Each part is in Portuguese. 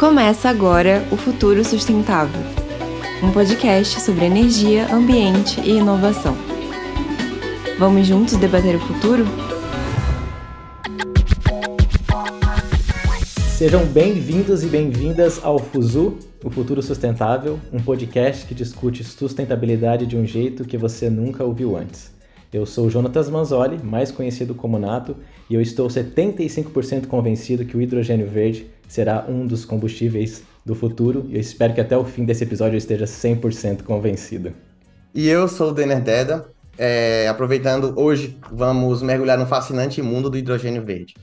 Começa agora o Futuro Sustentável, um podcast sobre energia, ambiente e inovação. Vamos juntos debater o futuro? Sejam bem-vindos e bem-vindas ao FUSU, o Futuro Sustentável, um podcast que discute sustentabilidade de um jeito que você nunca ouviu antes. Eu sou Jonatas Manzoli, mais conhecido como Nato, e eu estou 75% convencido que o hidrogênio verde será um dos combustíveis do futuro, e eu espero que até o fim desse episódio eu esteja 100% convencido. E eu sou o Denner Deda, é, aproveitando, hoje vamos mergulhar no fascinante mundo do hidrogênio verde.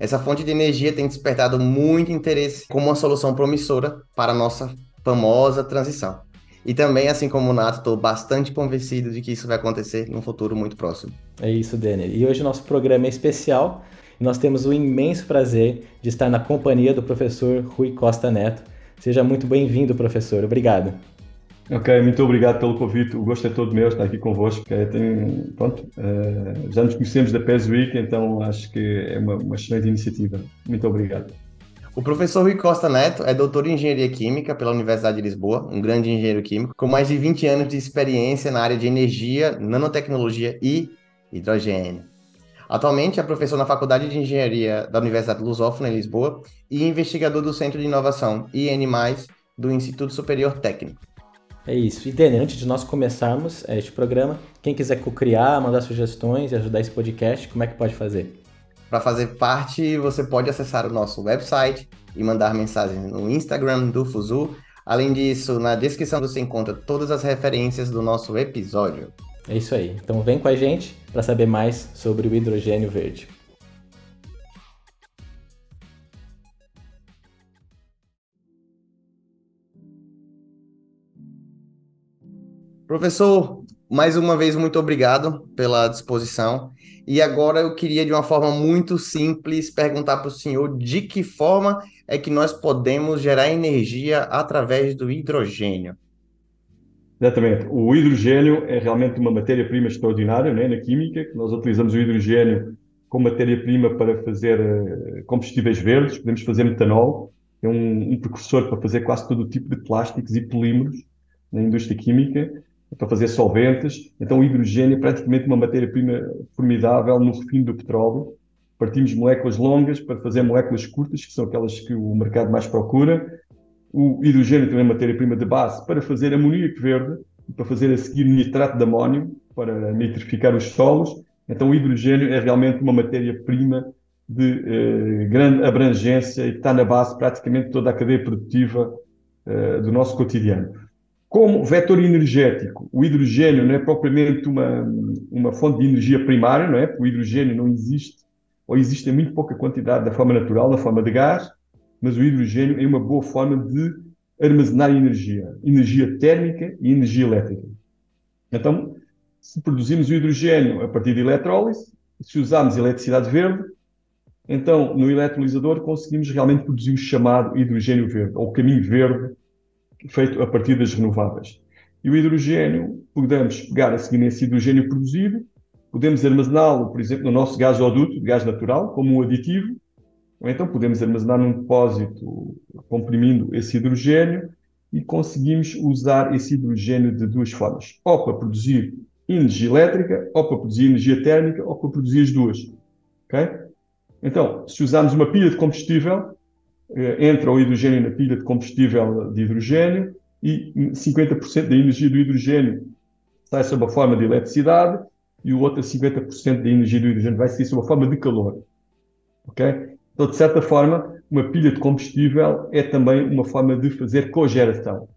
Essa fonte de energia tem despertado muito interesse como uma solução promissora para a nossa famosa transição. E também, assim como o Nato, estou bastante convencido de que isso vai acontecer num futuro muito próximo. É isso, Denner. E hoje o nosso programa é especial e nós temos o imenso prazer de estar na companhia do professor Rui Costa Neto. Seja muito bem-vindo, professor. Obrigado. Ok, muito obrigado pelo convite. O gosto é todo meu estar aqui convosco. É, tem, pronto, uh, já nos conhecemos da PES Week, então acho que é uma, uma excelente iniciativa. Muito obrigado. O professor Rui Costa Neto é doutor em engenharia química pela Universidade de Lisboa, um grande engenheiro químico, com mais de 20 anos de experiência na área de energia, nanotecnologia e hidrogênio. Atualmente é professor na Faculdade de Engenharia da Universidade Lusófona, em Lisboa, e investigador do Centro de Inovação IN+, do Instituto Superior Técnico. É isso. E Dani, antes de nós começarmos este programa, quem quiser co-criar, mandar sugestões e ajudar esse podcast, como é que pode fazer? Para fazer parte, você pode acessar o nosso website e mandar mensagens no Instagram do Fuzu. Além disso, na descrição você encontra todas as referências do nosso episódio. É isso aí. Então vem com a gente para saber mais sobre o hidrogênio verde. Professor, mais uma vez, muito obrigado pela disposição. E agora eu queria, de uma forma muito simples, perguntar para o senhor de que forma é que nós podemos gerar energia através do hidrogênio. Exatamente. O hidrogênio é realmente uma matéria-prima extraordinária né, na química. Nós utilizamos o hidrogênio como matéria-prima para fazer uh, combustíveis verdes, podemos fazer metanol, é um, um precursor para fazer quase todo o tipo de plásticos e polímeros na indústria química para fazer solventes. Então, o hidrogênio é praticamente uma matéria-prima formidável no refino do petróleo. Partimos moléculas longas para fazer moléculas curtas, que são aquelas que o mercado mais procura. O hidrogênio também é matéria-prima de base para fazer amoníaco verde, para fazer a seguir nitrato de amónio, para nitrificar os solos. Então, o hidrogênio é realmente uma matéria-prima de eh, grande abrangência e que está na base praticamente toda a cadeia produtiva eh, do nosso cotidiano. Como vetor energético, o hidrogênio não é propriamente uma, uma fonte de energia primária, não é? O hidrogênio não existe, ou existe em muito pouca quantidade da forma natural, na forma de gás, mas o hidrogênio é uma boa forma de armazenar energia, energia térmica e energia elétrica. Então, se produzimos o hidrogênio a partir de eletrólise, se usarmos eletricidade verde, então no eletrolisador conseguimos realmente produzir o chamado hidrogênio verde, ou caminho verde feito a partir das renováveis. E o hidrogênio, podemos pegar a seguir nesse hidrogênio produzido, podemos armazená-lo, por exemplo, no nosso gasoduto de gás natural, como um aditivo, ou então podemos armazenar num depósito comprimindo esse hidrogênio e conseguimos usar esse hidrogênio de duas formas, ou para produzir energia elétrica, ou para produzir energia térmica, ou para produzir as duas. Okay? Então, se usarmos uma pilha de combustível, entra o hidrogênio na pilha de combustível de hidrogênio e 50% da energia do hidrogênio sai sob a forma de eletricidade e o outro 50% da energia do hidrogênio vai sair sob a forma de calor. Ok? Então, de certa forma, uma pilha de combustível é também uma forma de fazer cogeração.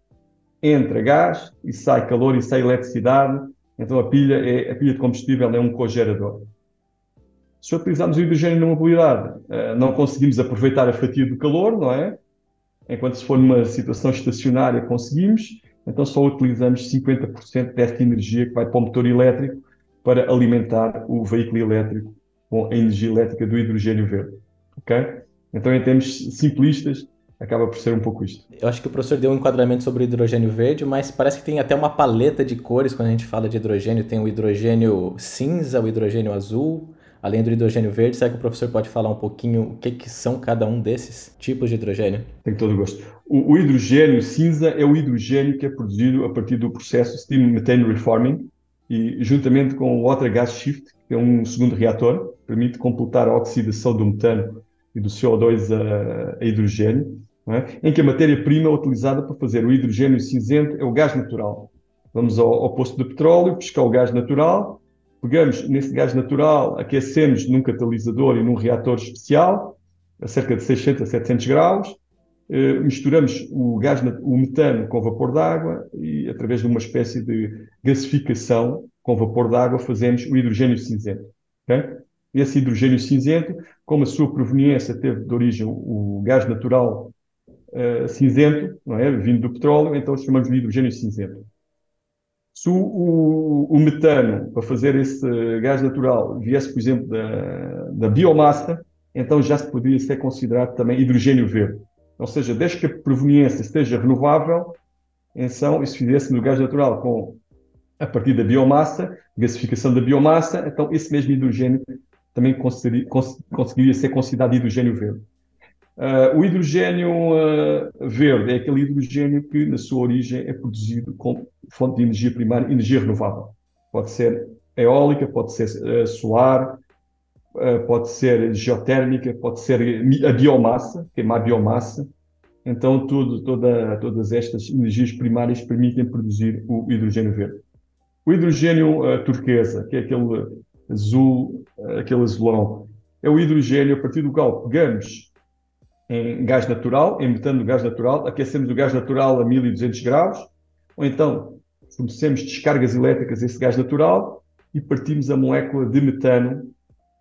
Entra gás e sai calor e sai eletricidade. Então, a pilha, é, a pilha de combustível é um cogerador. Se utilizarmos o hidrogênio na mobilidade, eh, não conseguimos aproveitar a fatia do calor, não é? Enquanto se for numa situação estacionária conseguimos, então só utilizamos 50% desta energia que vai para o motor elétrico para alimentar o veículo elétrico com a energia elétrica do hidrogênio verde. Ok? Então, em termos simplistas, acaba por ser um pouco isto. Eu acho que o professor deu um enquadramento sobre o hidrogênio verde, mas parece que tem até uma paleta de cores quando a gente fala de hidrogênio. Tem o hidrogênio cinza, o hidrogênio azul, Além do hidrogênio verde, será que o professor pode falar um pouquinho o que, que são cada um desses tipos de hidrogênio? Tem todo o gosto. O, o, hidrogênio cinza é o hidrogênio que é produzido a partir do processo Steam Methane Reforming e juntamente com o Water Gas Shift, que é um segundo reator, permite completar a oxidação do metano e do CO2 a, a hidrogênio, é? em que a matéria-prima utilizada para fazer o hidrogênio cinzento é o gás natural. Vamos ao, ao posto de petróleo, pescar o gás natural, pegamos nesse gás natural, aquecemos num catalisador e num reator especial, a cerca de 600 a 700 graus, eh, misturamos o gás, o metano com vapor d'água e através de uma espécie de gasificação com vapor d'água fazemos o hidrogênio cinzento. Okay? Esse hidrogênio cinzento, como a sua proveniência teve de origem o gás natural uh, cinzento, não é? vindo do petróleo, então chamamos de hidrogênio cinzento. Se o, o, o, metano, para fazer esse gás natural, viesse, por exemplo, da, da biomassa, então já se poderia ser considerado também hidrogênio verde. Ou seja, desde que a proveniência esteja renovável, então, se fizesse no gás natural com a partir da biomassa, gasificação da biomassa, então esse mesmo hidrogênio também conseguiria, conseguiria ser considerado hidrogênio verde. Uh, o hidrogênio uh, verde é aquele hidrogênio que, na sua origem, é produzido com fonte de energia primária, energia renovável. Pode ser eólica, pode ser uh, solar, pode ser geotérmica, pode ser a biomassa, queimar biomassa. Então, tudo, toda, todas estas energias primárias permitem produzir o hidrogênio verde. O hidrogênio turquesa, que é aquele azul, aquele azulão, é o hidrogênio a partir do qual pegamos em gás natural, em metano do gás natural, aquecemos o gás natural a 1200 graus, ou então fornecemos descargas elétricas a esse gás natural e partimos a molécula de metano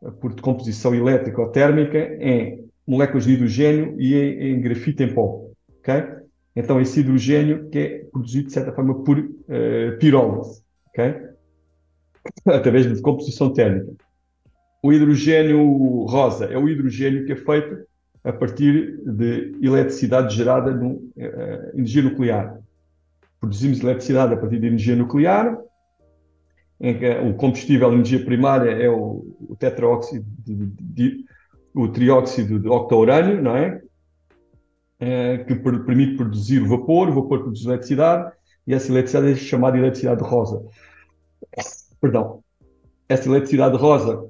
eh, por decomposição elétrica ou térmica em moléculas de hidrogênio e em, em grafite em pó. Okay? Então, esse hidrogênio que é produzido, de certa forma, por uh, pirólise, okay? através de decomposição térmica. O hidrogênio rosa é o hidrogênio que é feito a partir de eletricidade gerada de uh, energia nuclear. Produzimos eletricidade a partir de energia nuclear, em que o combustível, a energia primária é o, o tetraóxido, de, de, de, o trióxido de octa-urânio, não é? é que per, permite produzir o vapor, o vapor produz eletricidade, e essa eletricidade é chamada eletricidade rosa. Perdão. Essa eletricidade rosa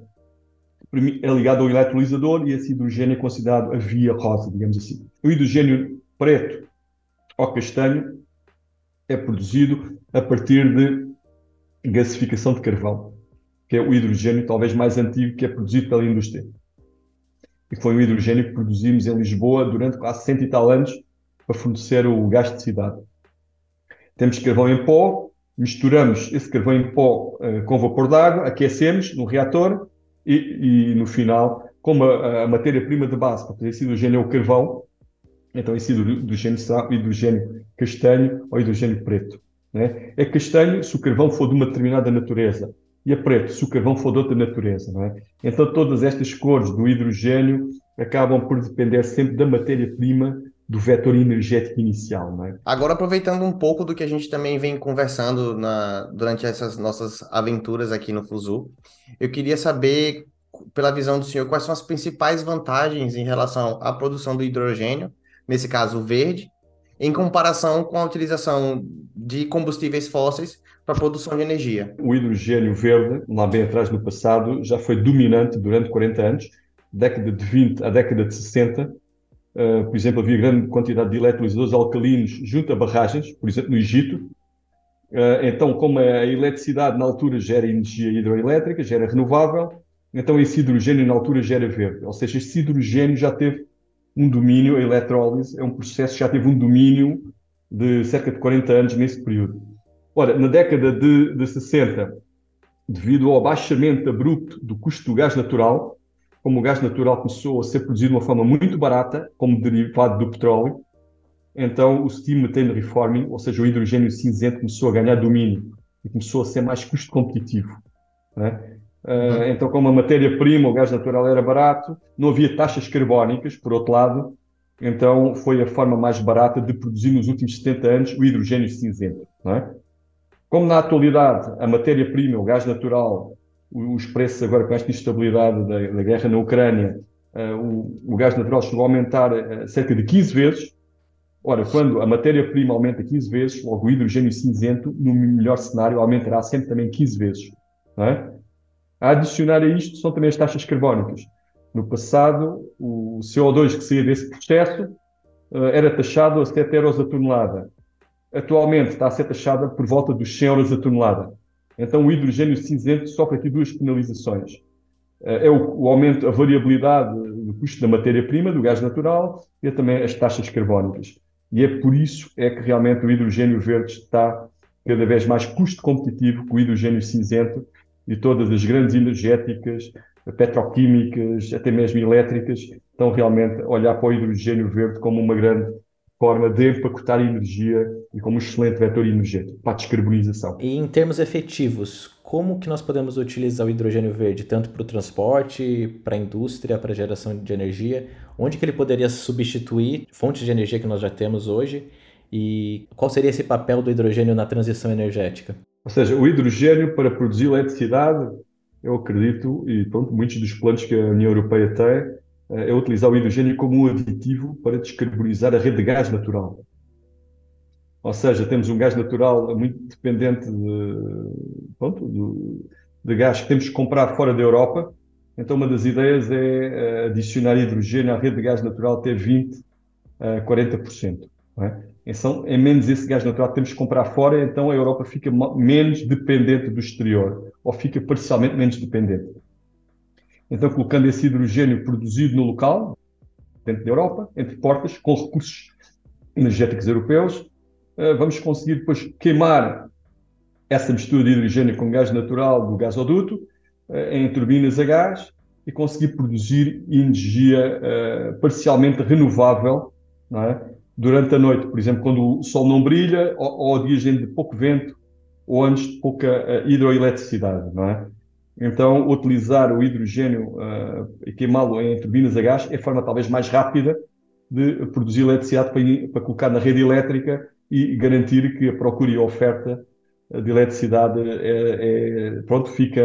é ligado ao eletrolisador e esse hidrogênio é considerado a via rosa, digamos assim. O hidrogênio preto ou castanho é produzido a partir de gasificação de carvão, que é o hidrogênio talvez mais antigo que é produzido pela indústria. E foi o hidrogênio que produzimos em Lisboa durante quase cento e tal anos para fornecer o gás de cidade. Temos carvão em pó, misturamos esse carvão em pó uh, com vapor d'água, aquecemos no reator e, e no final, como a, a matéria-prima de base para fazer hidrogênio é o carvão, então esse hidrogênio será o hidrogênio castanho ou hidrogênio preto. Né? É castanho se o carvão for de uma determinada natureza e é preto se o carvão for de outra natureza. Não é? Então todas estas cores do hidrogênio acabam por depender sempre da matéria-prima do vetor energético inicial. Não é? Agora, aproveitando um pouco do que a gente também vem conversando na, durante essas nossas aventuras aqui no Fuzu, eu queria saber, pela visão do senhor, quais são as principais vantagens em relação à produção do hidrogênio, nesse caso verde, em comparação com a utilização de combustíveis fósseis para a produção de energia. O hidrogênio verde, lá bem atrás no passado, já foi dominante durante 40 anos, década de 20 à década de 60, Uh, por exemplo, havia grande quantidade de eletrolisadores alcalinos junto a barragens, por exemplo, no Egito. Uh, então, como a eletricidade na altura gera energia hidroelétrica, gera renovável, então esse hidrogênio na altura gera verde. Ou seja, esse hidrogênio já teve um domínio, a eletrólise é um processo que já teve um domínio de cerca de 40 anos nesse período. Ora, na década de, de 60, devido ao abaixamento abrupto do custo do gás natural, como o gás natural começou a ser produzido de uma forma muito barata, como derivado do petróleo, então o steam methane reforming, ou seja, o hidrogênio cinzento, começou a ganhar domínio e começou a ser mais custo competitivo. Né? Uh, então, como a matéria-prima, o gás natural era barato, não havia taxas carbónicas, por outro lado, então foi a forma mais barata de produzir nos últimos 70 anos o hidrogênio cinzento. É? Como na atualidade a matéria-prima, o gás natural, os preços agora com esta instabilidade da, da guerra na Ucrânia, uh, o, o, gás natural chegou a aumentar uh, cerca de 15 vezes. Ora, quando a matéria-prima aumenta 15 vezes, logo o hidrogênio cinzento, no melhor cenário, aumentará sempre também 15 vezes. É? A adicionar a isto são também as taxas carbónicas. No passado, o CO2 que saía desse processo uh, era taxado a 7 euros a tonelada. Atualmente está a ser taxada por volta dos 100 euros a tonelada. Então o hidrogênio cinzento sofre aqui duas penalizações. Uh, é o, aumento, a variabilidade do custo da matéria-prima, do gás natural, e é também as taxas carbónicas. E é por isso é que realmente o hidrogênio verde está cada vez mais custo competitivo que o hidrogênio cinzento e todas as grandes energéticas, petroquímicas, até mesmo elétricas, estão realmente a olhar para o hidrogênio verde como uma grande forma de empacotar energia e como um excelente vetor energético para a descarbonização. E em termos efetivos, como que nós podemos utilizar o hidrogênio verde tanto para o transporte, para a indústria, para a geração de energia? Onde que ele poderia substituir fontes de energia que nós já temos hoje? E qual seria esse papel do hidrogênio na transição energética? Ou seja, o hidrogênio para produzir eletricidade, eu acredito, e pronto, muitos dos planos que a União Europeia tem, é utilizar o hidrogênio como um aditivo para descarbonizar a rede de gás natural. Ou seja, temos um gás natural muito dependente de, pronto, de, de gás que temos que comprar fora da Europa. Então, uma das ideias é eh, adicionar hidrogênio à rede de gás natural até 20% a 40%. É? Então, é menos esse gás natural que temos que comprar fora, então a Europa fica menos dependente do exterior, ou fica parcialmente menos dependente. Então, colocando esse hidrogênio produzido no local, dentro da Europa, entre portas, com recursos energéticos europeus, eh, vamos conseguir depois queimar essa mistura de hidrogênio com gás natural do gasoduto eh, em turbinas a gás e conseguir produzir energia uh, parcialmente renovável é? durante a noite, por exemplo, quando o sol não brilha ou, ou dias de pouco vento ou anos de pouca hidroeletricidade. Não é? Então, utilizar o hidrogênio uh, e queimá-lo em turbinas a gás é a forma talvez mais rápida de produzir eletricidade para, para, colocar na rede elétrica e garantir que a procura e a oferta de eletricidade é, é, pronto, fica,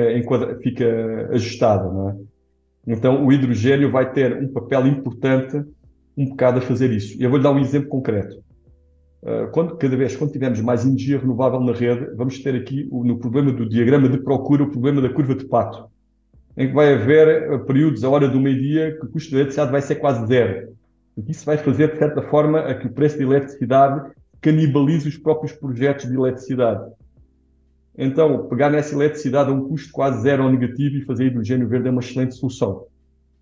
fica ajustada. Não é? Então, o hidrogênio vai ter um papel importante um bocado a fazer isso. Eu vou-lhe dar um exemplo concreto. Uh, quando, cada vez quando tivermos mais energia renovável na rede, vamos ter aqui no problema do diagrama de procura o problema da curva de pato, em que vai haver uh, períodos, a hora do meio-dia, que o custo de eletricidade vai ser quase zero. E isso vai fazer, de certa forma, a que o preço de eletricidade canibalize os próprios projetos de eletricidade. Então, pegar nessa eletricidade a um custo quase zero ou negativo e fazer hidrogênio verde é uma excelente solução.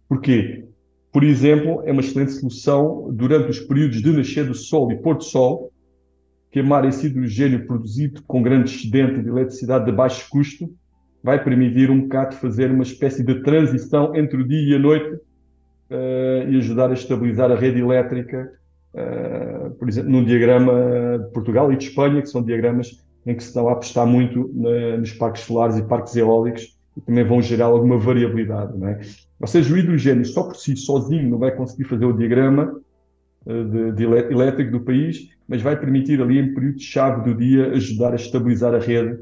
Porquê? Por exemplo, é uma excelente solução durante os períodos de nascer do sol e pôr do sol, queimar esse hidrogênio produzido com grande excedente de eletricidade de baixo custo vai permitir um bocado fazer uma espécie de transição entre o dia e a noite uh, e ajudar a estabilizar a rede elétrica, uh, por exemplo, num diagrama de Portugal e de Espanha, que são diagramas em que se estão a apostar muito na, nos parques solares e parques eólicos e também vão gerar alguma variabilidade. Não é? Ou seja, o hidrogênio só por si, sozinho, não vai conseguir fazer o diagrama de, de elétrico do país, mas vai permitir ali, em período-chave do dia, ajudar a estabilizar a rede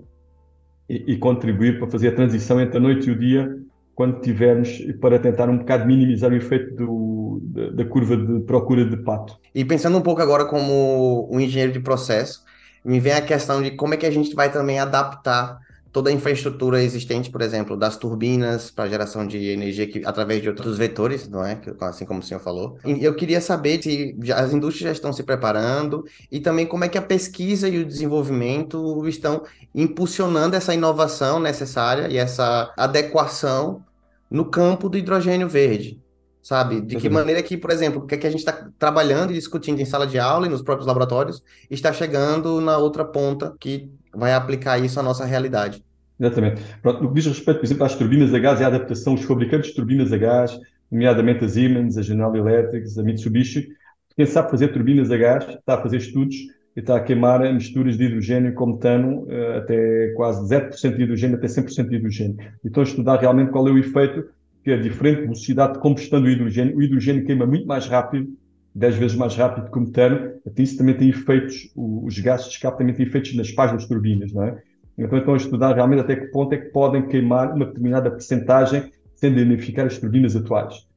e, e, contribuir para fazer a transição entre a noite e o dia, quando tivermos, para tentar um bocado minimizar o efeito do, da, da curva de procura de pato. E pensando um pouco agora como um engenheiro de processo, me vem a questão de como é que a gente vai também adaptar toda a infraestrutura existente, por exemplo, das turbinas para geração de energia que, através de outros vetores, não é? Assim como o senhor falou. E eu queria saber se as indústrias já estão se preparando e também como é que a pesquisa e o desenvolvimento estão impulsionando essa inovação necessária e essa adequação no campo do hidrogênio verde. Sabe? De que maneira que, por exemplo, o que, é que a gente está trabalhando e discutindo em sala de aula e nos próprios laboratórios está chegando na outra ponta que vai aplicar isso à nossa realidade. Exatamente. Pronto, no que diz respeito, por exemplo, às turbinas a gás e à adaptação, os fabricantes de turbinas a gás, nomeadamente a Siemens, a General Electric, a Mitsubishi, quem sabe fazer turbinas a gás está a fazer estudos e está a queimar misturas de hidrogênio com metano eh, até quase 0% de hidrogênio até 100% de hidrogênio. E estão a estudar realmente qual é o efeito que a diferente velocidade de combustão do hidrogênio, o hidrogênio queima muito mais rápido 10 vezes mais rápido que o metano, isso também tem efeitos, os gases de escape também têm efeitos nas pás das turbinas, não é? Então estão a estudar realmente até que ponto é que podem queimar uma determinada percentagem sem danificar as turbinas atuais.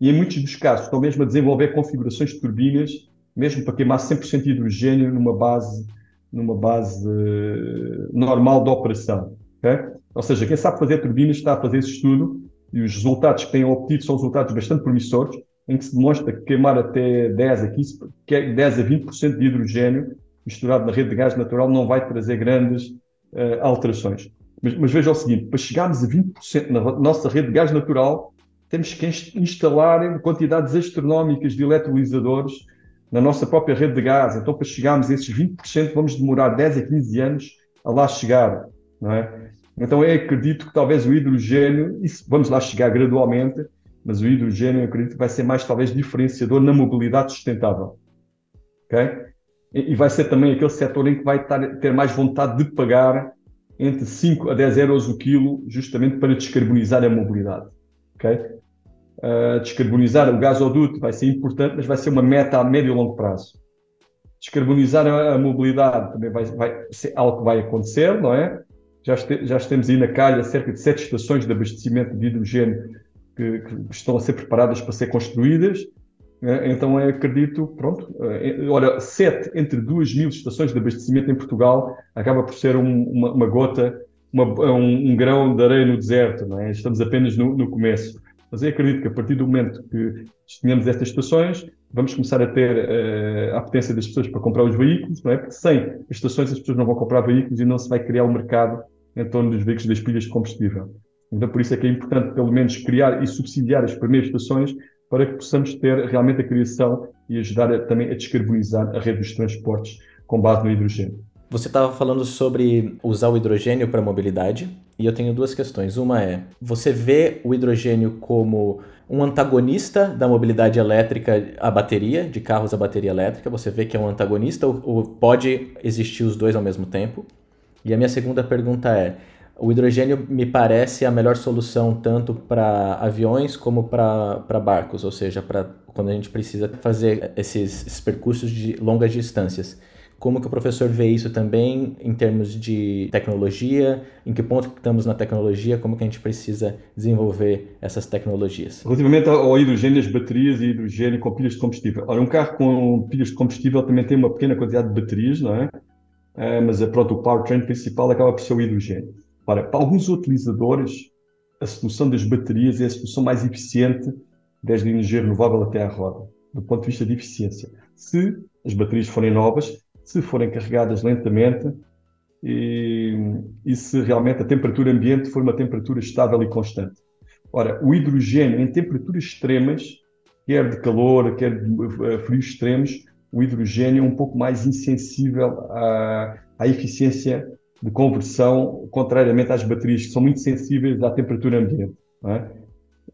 E em muitos dos casos estão mesmo a desenvolver configurações de turbinas, mesmo para queimar 100% de hidrogênio numa base, numa base uh, normal de operação. Okay? Ou seja, quem sabe fazer turbinas está a fazer esse estudo e os resultados que têm obtido são resultados bastante promissores, em que se demonstra que queimar até 10 a 15, 10 a 20% de hidrogênio misturado na rede de gás natural não vai trazer grandes uh, alterações. Mas, mas veja o seguinte, para chegarmos a 20% na nossa rede de gás natural, temos que instalar quantidades astronómicas de eletrolisadores na nossa própria rede de gás. Então, para chegarmos a esses 20%, vamos demorar 10 a 15 anos a lá chegar. Não é? Então, eu acredito que talvez o hidrogênio, isso, vamos lá chegar gradualmente, mas o hidrogênio, eu acredito que vai ser mais, talvez, diferenciador na mobilidade sustentável. Okay? E, vai ser também aquele setor em que vai ter mais vontade de pagar entre 5 a 10 euros o quilo, justamente para descarbonizar a mobilidade. Okay? Uh, descarbonizar o gasoduto vai ser importante, mas vai ser uma meta a médio e longo prazo. Descarbonizar a, a mobilidade também vai, vai, ser algo que vai acontecer, não é? Já, este, já estamos aí na calha cerca de sete estações de abastecimento de hidrogênio que, que estão a ser preparadas para ser construídas. É, então, eu acredito, pronto, é, olha, sete entre duas mil estações de abastecimento em Portugal acaba por ser um, uma, uma, gota, uma, um, um, grão de areia no deserto, não é? Estamos apenas no, no começo. Mas eu acredito que a partir do momento que tenhamos estas estações, vamos começar a ter uh, a potência das pessoas para comprar os veículos, não é? Porque sem estações as pessoas não vão comprar veículos e não se vai criar um mercado em torno dos veículos das pilhas de combustível. Então, por isso é que é importante, pelo menos, criar e subsidiar as primeiras estações para que possamos ter realmente a criação e ajudar a, também a descarbonizar a rede dos transportes com base no hidrogênio. Você estava falando sobre usar o hidrogênio para mobilidade, e eu tenho duas questões. Uma é: você vê o hidrogênio como um antagonista da mobilidade elétrica à bateria, de carros à bateria elétrica? Você vê que é um antagonista ou, ou pode existir os dois ao mesmo tempo? E a minha segunda pergunta é: o hidrogênio me parece a melhor solução tanto para aviões como para barcos, ou seja, para quando a gente precisa fazer esses, esses percursos de longas distâncias. Como que o professor vê isso também em termos de tecnologia? Em que ponto estamos na tecnologia? Como que a gente precisa desenvolver essas tecnologias? Relativamente ao hidrogênio, as baterias e hidrogênio com pilhas de combustível. Olha, um carro com pilhas de combustível também tem uma pequena quantidade de baterias, não é? é mas pronto, o powertrain principal acaba por ser o hidrogênio. Ora, para alguns utilizadores, a solução das baterias é a solução mais eficiente desde a energia renovável até à roda, do ponto de vista de eficiência. Se as baterias forem novas, se forem carregadas lentamente e, e, se realmente a temperatura ambiente for uma temperatura estável e constante. Ora, o hidrogênio em temperaturas extremas, quer de calor, quer de uh, frios extremos, o hidrogênio é um pouco mais insensível à, à eficiência de conversão, contrariamente às baterias, que são muito sensíveis à temperatura ambiente. É?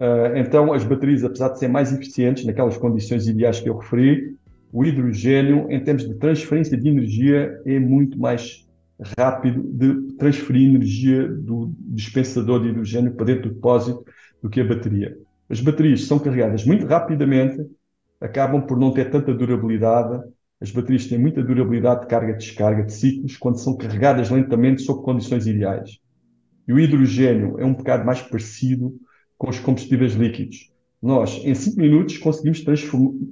Uh, então, as baterias, apesar de serem mais eficientes naquelas condições ideais que eu referi, o hidrogênio, em termos de transferência de energia, é muito mais rápido de transferir energia do dispensador de hidrogênio para dentro do depósito do que a bateria. As baterias são carregadas muito rapidamente, acabam por não ter tanta durabilidade. As baterias têm muita durabilidade de carga-descarga de ciclos quando são carregadas lentamente sob condições ideais. E o hidrogênio é um bocado mais parecido com os combustíveis líquidos nós, em 5 minutos, conseguimos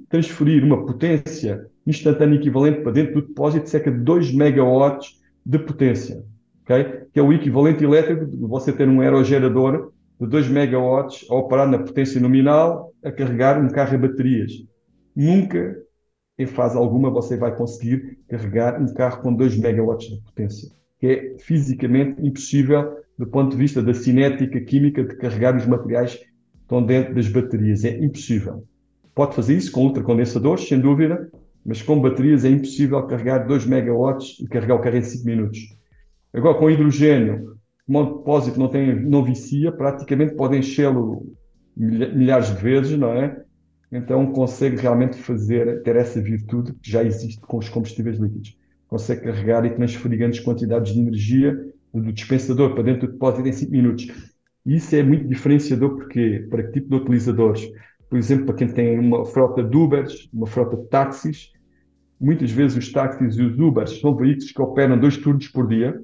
transferir uma potência instantânea equivalente para dentro do depósito de cerca de 2 megawatts de potência, okay? que é o equivalente elétrico de você ter um aerogerador de 2 megawatts a operar na potência nominal a carregar um carro a baterias. Nunca, em fase alguma, você vai conseguir carregar um carro com 2 megawatts de potência, que é fisicamente impossível do ponto de vista da cinética química de carregar os materiais estão dentro das baterias. É impossível. Pode fazer isso com ultracondensadores, sem dúvida, mas com baterias é impossível carregar 2 megawatts e carregar o carro em 5 minutos. Agora, com hidrogênio, como o depósito não, tem, não vicia, praticamente pode enchê-lo milhares de vezes, não é? Então consegue realmente fazer, ter essa virtude que já existe com os combustíveis líquidos. Consegue carregar e transferir grandes quantidades de energia do dispensador para dentro do depósito em 5 minutos. Isso é muito diferenciador porque para que tipo de utilizadores? Por exemplo, para quem tem uma frota de Ubers, uma frota de táxis, muitas vezes os táxis e os Ubers são veículos que operam dois turnos por dia.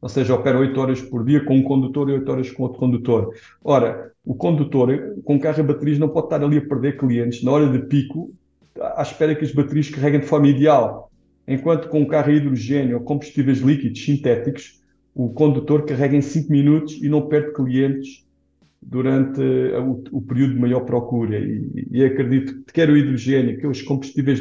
Ou seja, opera 8 horas por dia com um condutor e 8 horas com outro condutor. Ora, o condutor com carro a baterias não pode estar ali a perder clientes na hora de pico, à espera que as baterias carreguem de forma ideal. Enquanto com um carro a hidrogênio ou combustíveis líquidos sintéticos, o condutor carrega em 5 minutos e não perde clientes durante o, o período de maior procura. E, e, acredito que quer o hidrogênio, que os combustíveis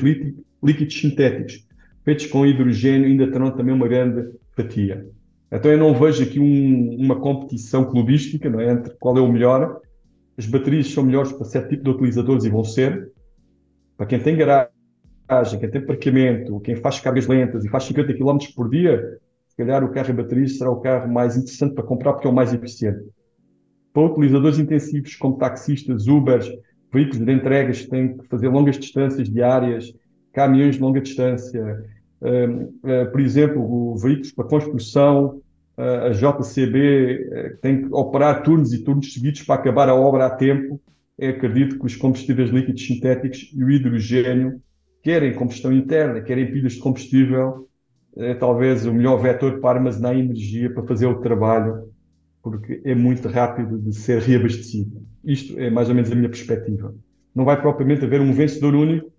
líquidos sintéticos feitos com hidrogênio ainda terão também uma grande fatia. Então eu não vejo aqui um, uma competição clubística não é, entre qual é o melhor. As baterias são melhores para certo tipo de utilizadores e vão ser. Para quem tem garagem, quem tem parqueamento, quem faz cargas lentas e faz 50 km por dia, se calhar o carro a baterias será o carro mais interessante para comprar porque é o mais eficiente. Para utilizadores intensivos como taxistas, Ubers, veículos de entregas que têm que fazer longas distâncias diárias, caminhões de longa distância, por exemplo, veículos para construção, a JCB eh, tem que operar turnos e turnos seguidos para acabar a obra a tempo. Eu acredito que os combustíveis líquidos sintéticos e o hidrogênio, querem combustão interna, querem pilhas de combustível, é talvez o melhor vetor para armazenar energia para fazer o trabalho, porque é muito rápido de ser reabastecido. Isto é mais ou menos a minha perspectiva. Não vai propriamente haver um vencedor único,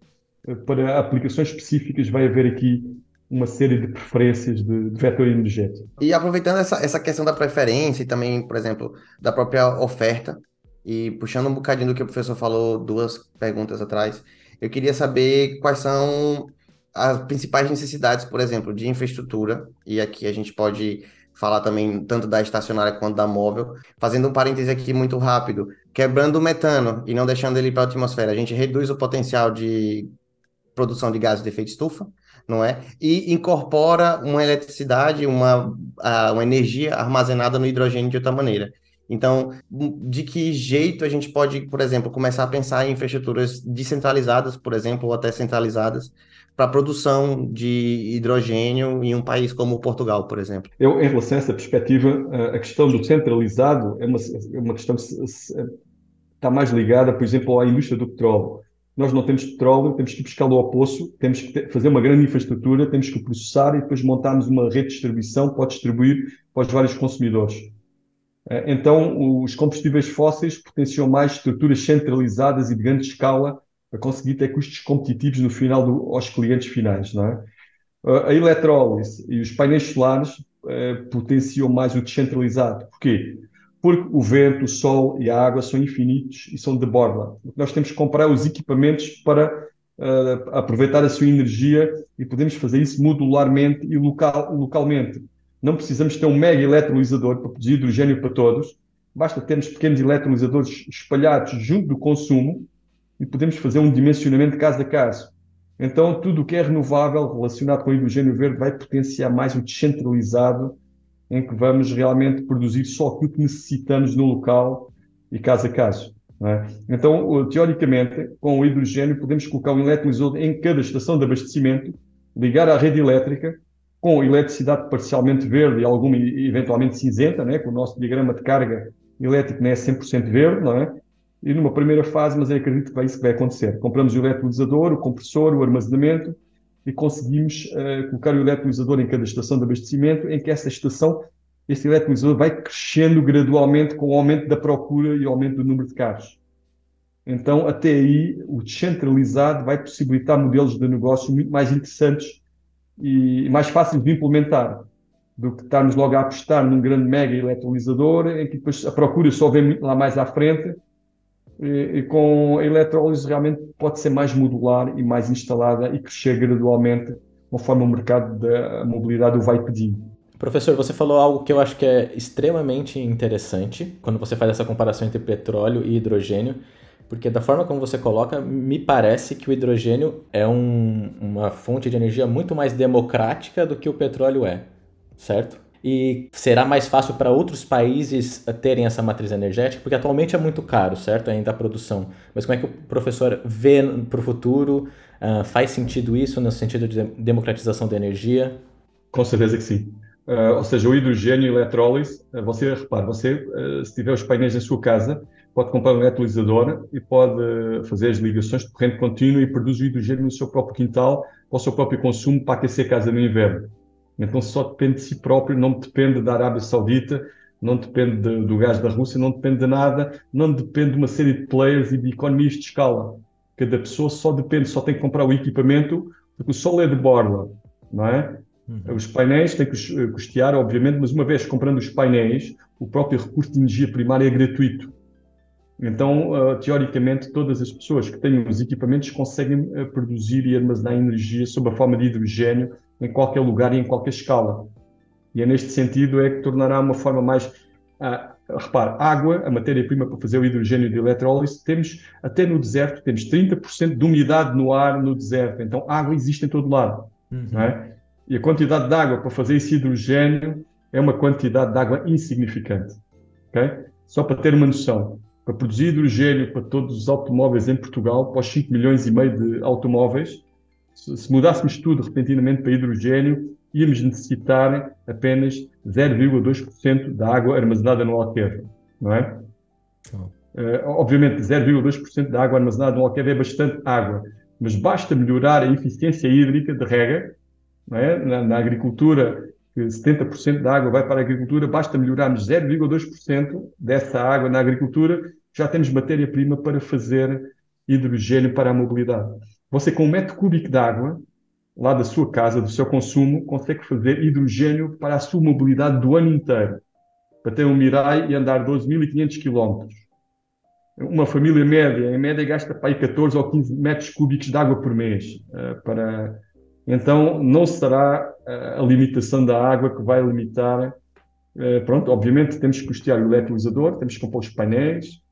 para aplicações específicas vai haver aqui uma série de preferências de, de vetor energético. E aproveitando essa, essa questão da preferência e também, por exemplo, da própria oferta, e puxando um bocadinho do que o professor falou duas perguntas atrás, eu queria saber quais são as principais necessidades, por exemplo, de infraestrutura, e aqui a gente pode falar também tanto da estacionária quanto da móvel. Fazendo um parêntese aqui muito rápido, quebrando o metano e não deixando ele para a atmosfera, a gente reduz o potencial de produção de gases de efeito estufa, não é? E incorpora uma eletricidade, uma, uma energia armazenada no hidrogênio de outra maneira. Então, de que jeito a gente pode, por exemplo, começar a pensar em infraestruturas descentralizadas, por exemplo, ou até centralizadas, para a produção de hidrogênio em um país como Portugal, por exemplo? Eu, em relação a essa perspectiva, a questão do centralizado é uma, é uma questão que está mais ligada, por exemplo, à indústria do petróleo nós não temos petróleo, temos que ir buscá-lo ao poço, temos que fazer uma grande infraestrutura, temos que processar e depois montarmos uma rede de distribuição para distribuir para os vários consumidores. Eh, então, os combustíveis fósseis potenciam mais estruturas centralizadas e de grande escala para conseguir ter custos competitivos no final do, aos clientes finais. Não é? Eh, a eletrólise e os painéis solares eh, potenciam mais o descentralizado. Porquê? Porque o vento, o sol e a água são infinitos e são de borda. Nós temos que comprar os equipamentos para uh, aproveitar a sua energia e podemos fazer isso modularmente e local, localmente. Não precisamos ter um mega eletrolisador para produzir hidrogênio para todos, basta termos pequenos eletrolisadores espalhados junto do consumo e podemos fazer um dimensionamento caso a caso. Então, tudo o que é renovável relacionado com hidrogênio verde vai potenciar mais o descentralizado em que vamos realmente produzir só aquilo que necessitamos no local e caso a caso. É? Então, teoricamente, com o hidrogênio, podemos colocar um eletrolisador em cada estação de abastecimento, ligar à rede elétrica, com eletricidade parcialmente verde e alguma eventualmente cinzenta, né? com o nosso diagrama de carga elétrico não é 100% verde, não é? E numa primeira fase, mas eu acredito que é isso que vai acontecer. Compramos o eletrolisador, o compressor, o armazenamento, e conseguimos uh, colocar o eletrolisador em cada estação de abastecimento, em que essa estação, esse eletrolisador vai crescendo gradualmente com o aumento da procura e o aumento do número de carros. Então, até aí, o descentralizado vai possibilitar modelos de negócio muito mais interessantes e mais fáceis de implementar do que estarmos logo a apostar num grande mega eletrolisador, em que depois a procura só vem lá mais à frente e, com a eletrólise realmente pode ser mais modular e mais instalada e crescer gradualmente conforme o mercado da mobilidade o vai pedindo. Professor, você falou algo que eu acho que é extremamente interessante quando você faz essa comparação entre petróleo e hidrogênio, porque da forma como você coloca, me parece que o hidrogênio é um, uma fonte de energia muito mais democrática do que o petróleo é, certo? E será mais fácil para outros países terem essa matriz energética, porque atualmente é muito caro, certo? Ainda a produção. Mas como é que o professor vê para o futuro? Uh, faz sentido isso no sentido de democratização da energia? Com certeza que sim. Uh, ou seja, o hidrogênio e eletrólise, uh, você, repare, você, se tiver os painéis na sua casa, pode comprar um eletrolisador e pode fazer as ligações de corrente contínua e produz o hidrogênio no seu próprio quintal, para o seu próprio consumo, para aquecer a casa no inverno Então só depende de si próprio, não depende da Arábia Saudita, não depende de, do gás da Rússia, não depende de nada, não depende de uma série de players e de economias de escala. Cada pessoa só depende, só tem que comprar o equipamento, porque o sol é de borla, não é? Uhum. Os painéis têm que custear, obviamente, mas uma vez comprando os painéis, o próprio recurso de energia primária é gratuito. Então, uh, teoricamente, todas as pessoas que têm os equipamentos conseguem uh, produzir e armazenar energia sob a forma de hidrogênio em qualquer lugar e em qualquer escala. E é neste sentido é que tornará uma forma mais. Uh, repare, água, a matéria-prima para fazer o hidrogênio de eletrólise, temos até no deserto, temos 30% de umidade no ar no deserto. Então, água existe em todo lado. Uhum. Não é? E a quantidade de água para fazer esse hidrogênio é uma quantidade de água insignificante. Okay? Só para ter uma noção, para produzir hidrogênio para todos os automóveis em Portugal, para os 5 milhões e meio de automóveis, se mudássemos tudo repentinamente para hidrogênio, íamos necessitar apenas 0,2% da água armazenada no alqueve, não é? Uh, obviamente, 0,2% da água armazenada no alqueve é bastante água, mas basta melhorar a eficiência hídrica de rega, é? na, na, agricultura, que 70% da água vai para a agricultura, basta melhorarmos 0,2% dessa água na agricultura, já temos matéria-prima para fazer hidrogênio para a mobilidade. Você, com um metro cúbico de água, lá da sua casa, do seu consumo, consegue fazer hidrogênio para a sua mobilidade do ano inteiro. Para ter um Mirai e andar 12.500 quilómetros. Uma família média, em média, gasta para aí 14 ou 15 metros cúbicos de água por mês. Uh, para... Então, não será a limitação da água que vai limitar. Uh, pronto, obviamente, temos que custear o eletrolisador, temos que compor os painéis,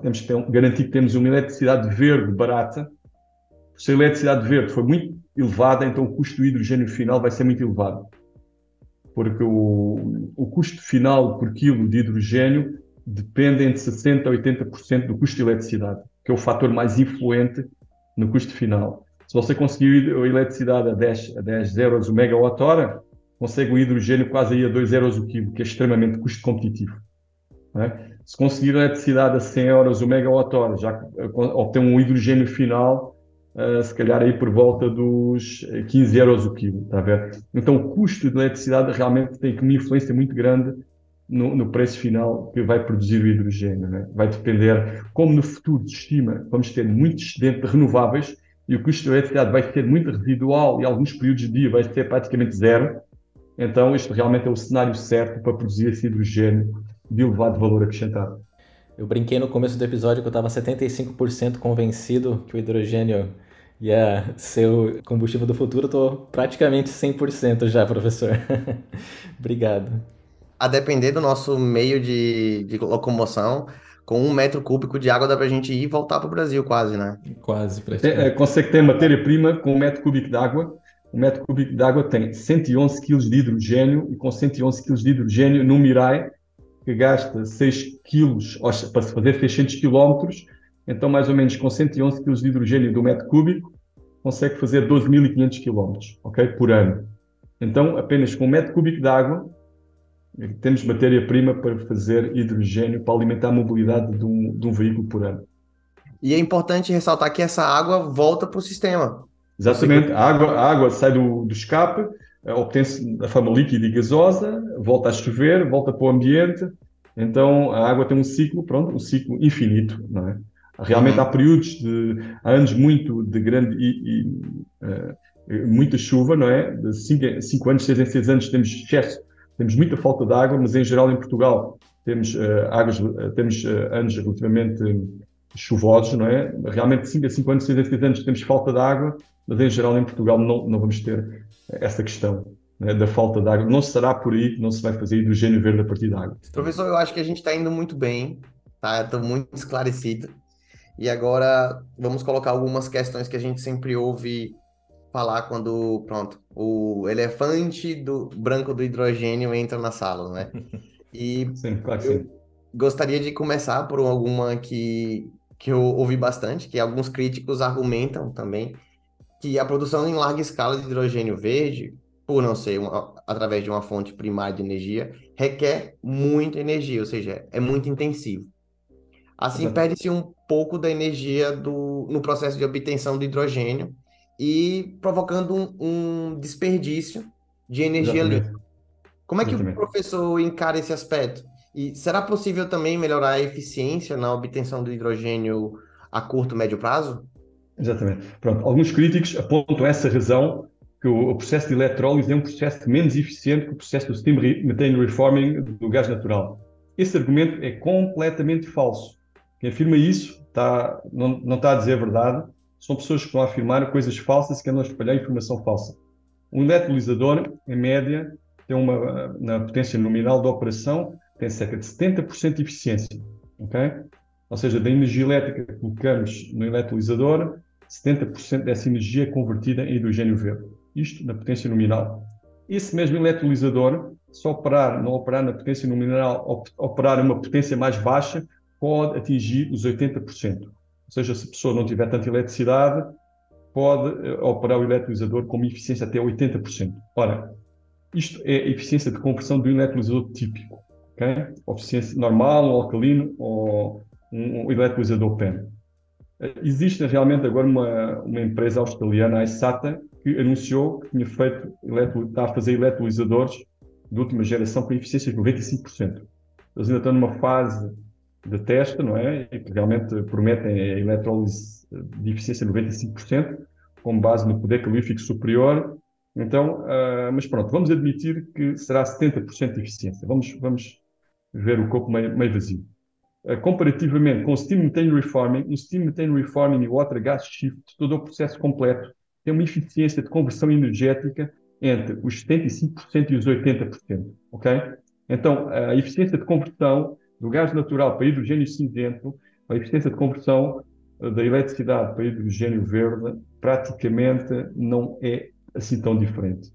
temos que ter, garantir que temos uma eletricidade verde barata. Se a eletricidade verde for muito elevada, então o custo do hidrogênio final vai ser muito elevado. Porque o, o custo final por quilo de hidrogênio depende entre 60% a 80% do custo de eletricidade, que é o fator mais influente no custo final. Se você conseguir eletricidade a 10, a 10 euros o megawatt-hora, consegue o hidrogênio quase aí a 2 euros o quilo, que é extremamente custo competitivo. É? Se conseguir a eletricidade a 100 euros o megawatt-hora, já obtém um hidrogênio final uh, se calhar aí por volta dos 15 euros o quilo, ver? Então o custo da eletricidade realmente tem uma influência muito grande no, no, preço final que vai produzir o hidrogênio. Né? Vai depender, como no futuro se estima, vamos ter muito excedente de renováveis e o custo da eletricidade vai ser muito residual e alguns períodos de dia vai ser praticamente zero. Então, isto realmente é o cenário certo para produzir esse hidrogênio de elevado valor acrescentado. Eu brinquei no começo do episódio que eu estava 75% convencido que o hidrogênio ia ser o combustível do futuro. Estou praticamente 100% já, professor. Obrigado. A depender do nosso meio de, de locomoção, com um metro cúbico de água dá para a gente ir e voltar para o Brasil quase, né? Quase, praticamente. É, é, consegue ter matéria-prima com um metro cúbico de água. Um metro cúbico de água tem 111 kg de hidrogênio e com 111 kg de hidrogênio no Mirai que gasta 6 quilos para se fazer 600 quilómetros, então mais ou menos com 111 quilos de hidrogênio do metro cúbico, consegue fazer 12.500 quilómetros, ok? Por ano. Então, apenas com um metro cúbico de água, temos matéria-prima para fazer hidrogênio para alimentar a mobilidade de um, de um veículo por ano. E é importante ressaltar que essa água volta para o sistema. Exatamente. A água, a água sai do, do escape, eh, obtém-se da forma líquida e gasosa, volta a chover, volta para o ambiente. Então a água tem um ciclo, pronto, um ciclo infinito, não é? Realmente uhum. há períodos de há anos muito de grande e, e uh, muita chuva, não é? De 5 anos, 6 em 6 anos temos excesso, temos muita falta de água, mas em geral em Portugal temos uh, águas, uh, temos anos relativamente chuvosos, não é? Realmente 5 a 5 anos, 6 em 6 anos temos falta de água, mas em geral em Portugal não, não vamos ter essa questão né, da falta de água. Não será por aí que não se vai fazer hidrogênio verde a partir da água. Professor, eu acho que a gente está indo muito bem, tá? Estou muito esclarecido. E agora vamos colocar algumas questões que a gente sempre ouve falar quando, pronto, o elefante do branco do hidrogênio entra na sala, né? E sim, claro que sim. gostaria de começar por alguma que, que eu ouvi bastante, que alguns críticos argumentam também, que a produção em larga escala de hidrogênio verde, por não ser uma, através de uma fonte primária de energia, requer muita energia, ou seja, é muito intensivo. Assim, perde-se um pouco da energia do, no processo de obtenção do hidrogênio e provocando um, um desperdício de energia limpa. Como é que Exatamente. o professor encara esse aspecto? E será possível também melhorar a eficiência na obtenção do hidrogênio a curto, médio prazo? Exatamente. Pronto, alguns críticos apontam essa razão que o, processo de eletrólise é um processo menos eficiente que o processo do steam methane reforming do gás natural. Esse argumento é completamente falso. Quem afirma isso está, não, não está a dizer a verdade. São pessoas que a afirmar coisas falsas que andam a espalhar informação falsa. Um eletrolisador, em média, tem uma, na potência nominal de operação, tem cerca de 70% de eficiência. Okay? Ou seja, da energia elétrica que colocamos no eletrolisador, 70% dessa energia é convertida em hidrogênio verde. Isto na potência nominal. Esse mesmo eletrolisador, se operar, não operar na potência nominal, operar uma potência mais baixa, pode atingir os 80%. Ou seja, se a pessoa não tiver tanta eletricidade, pode eh, operar o eletrolisador com uma eficiência até 80%. Ora, isto é a eficiência de conversão de um eletrolisador típico. Okay? Eficiência normal, ou alcalino, ou um eletrolisador PEM. Eh, existe realmente agora uma, uma empresa australiana, a ISATA, que anunciou que tinha feito, está a fazer eletrolisadores de última geração com eficiência de 95%. Eles ainda estão numa fase de teste, não é? E que realmente prometem a eletrólise de eficiência de 95%, com base no poder calorífico superior. Então, uh, mas pronto, vamos admitir que será 70% de eficiência. Vamos, vamos ver o copo meio, meio vazio. Uh, comparativamente com o Steam Methane Reforming, o Steam Methane Reforming e o Water Gas Shift, todo o processo completo tem uma eficiência de conversão energética entre os 75% e os 80%, ok? Então, a eficiência de conversão do gás natural para hidrogênio cinzento, a eficiência de conversão eh, da eletricidade para hidrogênio verde, praticamente não é assim tão diferente.